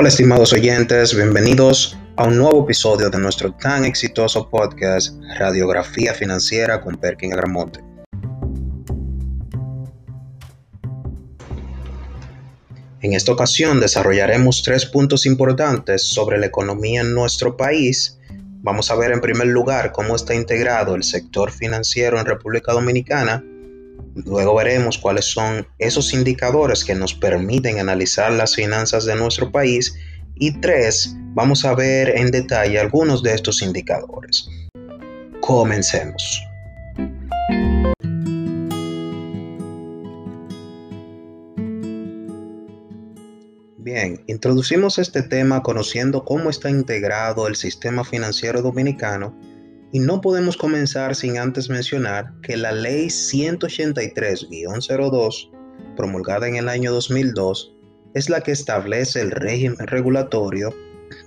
Hola estimados oyentes, bienvenidos a un nuevo episodio de nuestro tan exitoso podcast Radiografía Financiera con Perkin Agramonte. En esta ocasión desarrollaremos tres puntos importantes sobre la economía en nuestro país. Vamos a ver en primer lugar cómo está integrado el sector financiero en República Dominicana Luego veremos cuáles son esos indicadores que nos permiten analizar las finanzas de nuestro país. Y tres, vamos a ver en detalle algunos de estos indicadores. Comencemos. Bien, introducimos este tema conociendo cómo está integrado el sistema financiero dominicano y no podemos comenzar sin antes mencionar que la Ley 183-02, promulgada en el año 2002, es la que establece el régimen regulatorio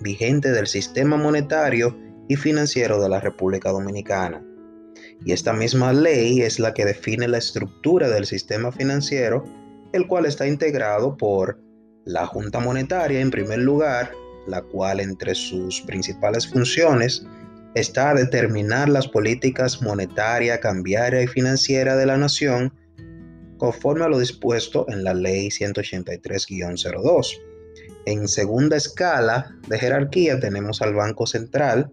vigente del sistema monetario y financiero de la República Dominicana. Y esta misma ley es la que define la estructura del sistema financiero, el cual está integrado por la Junta Monetaria en primer lugar, la cual entre sus principales funciones está a determinar las políticas monetaria, cambiaria y financiera de la nación conforme a lo dispuesto en la Ley 183-02. En segunda escala de jerarquía tenemos al Banco Central,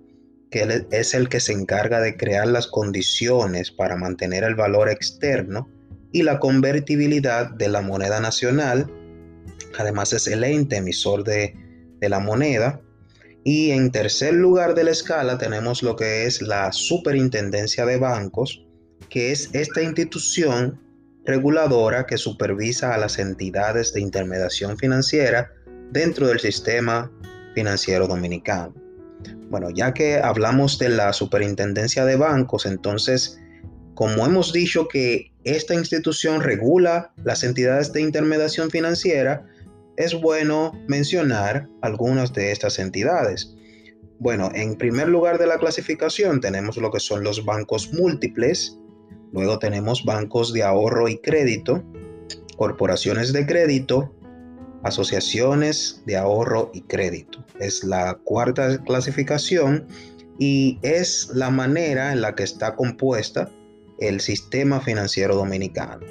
que es el que se encarga de crear las condiciones para mantener el valor externo y la convertibilidad de la moneda nacional. Además es el ente emisor de, de la moneda y en tercer lugar de la escala tenemos lo que es la Superintendencia de Bancos, que es esta institución reguladora que supervisa a las entidades de intermediación financiera dentro del sistema financiero dominicano. Bueno, ya que hablamos de la Superintendencia de Bancos, entonces, como hemos dicho que esta institución regula las entidades de intermediación financiera, es bueno mencionar algunas de estas entidades. Bueno, en primer lugar de la clasificación tenemos lo que son los bancos múltiples, luego tenemos bancos de ahorro y crédito, corporaciones de crédito, asociaciones de ahorro y crédito. Es la cuarta clasificación y es la manera en la que está compuesta el sistema financiero dominicano.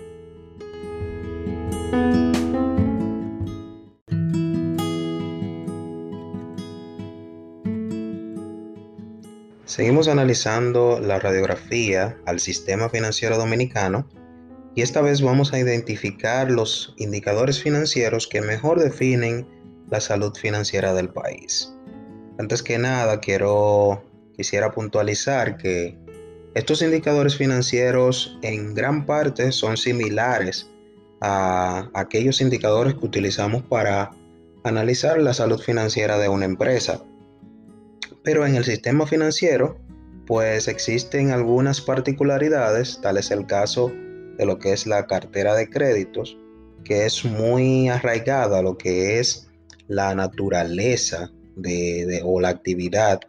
Seguimos analizando la radiografía al sistema financiero dominicano y esta vez vamos a identificar los indicadores financieros que mejor definen la salud financiera del país. Antes que nada, quiero quisiera puntualizar que estos indicadores financieros en gran parte son similares a aquellos indicadores que utilizamos para analizar la salud financiera de una empresa. Pero en el sistema financiero, pues existen algunas particularidades, tal es el caso de lo que es la cartera de créditos, que es muy arraigada a lo que es la naturaleza de, o la actividad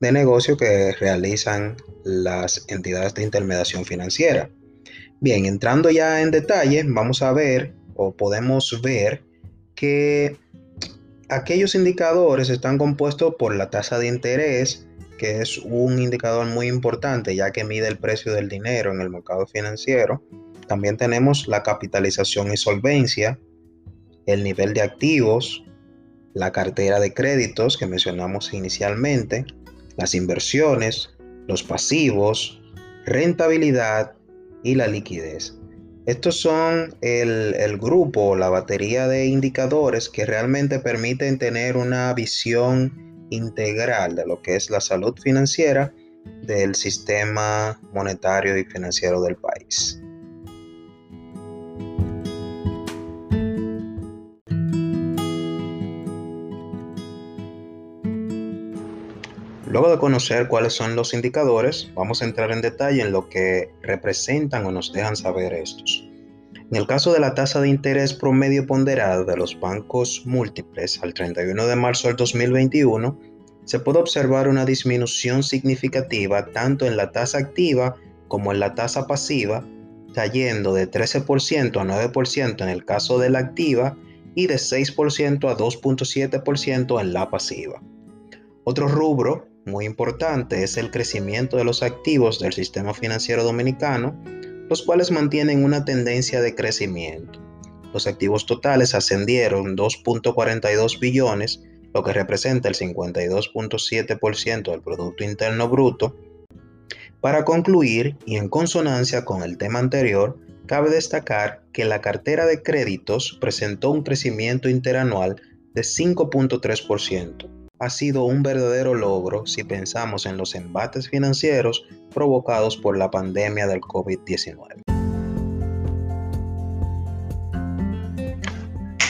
de negocio que realizan las entidades de intermediación financiera. Bien, entrando ya en detalle, vamos a ver o podemos ver que aquellos indicadores están compuestos por la tasa de interés, que es un indicador muy importante ya que mide el precio del dinero en el mercado financiero. También tenemos la capitalización y solvencia, el nivel de activos, la cartera de créditos que mencionamos inicialmente, las inversiones, los pasivos, rentabilidad y la liquidez. Estos son el, el grupo, la batería de indicadores que realmente permiten tener una visión integral de lo que es la salud financiera del sistema monetario y financiero del país. Luego de conocer cuáles son los indicadores, vamos a entrar en detalle en lo que representan o nos dejan saber estos. En el caso de la tasa de interés promedio ponderada de los bancos múltiples al 31 de marzo del 2021, se puede observar una disminución significativa tanto en la tasa activa como en la tasa pasiva, cayendo de 13% a 9% en el caso de la activa y de 6% a 2.7% en la pasiva. Otro rubro muy importante es el crecimiento de los activos del sistema financiero dominicano, los cuales mantienen una tendencia de crecimiento. Los activos totales ascendieron 2.42 billones, lo que representa el 52.7% del Producto Interno Bruto. Para concluir, y en consonancia con el tema anterior, cabe destacar que la cartera de créditos presentó un crecimiento interanual de 5.3% ha sido un verdadero logro si pensamos en los embates financieros provocados por la pandemia del COVID-19.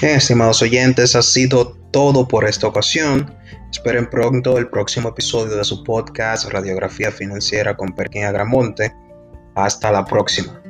estimados oyentes, ha sido todo por esta ocasión. Esperen pronto el próximo episodio de su podcast Radiografía Financiera con Perkin Agramonte. Hasta la próxima.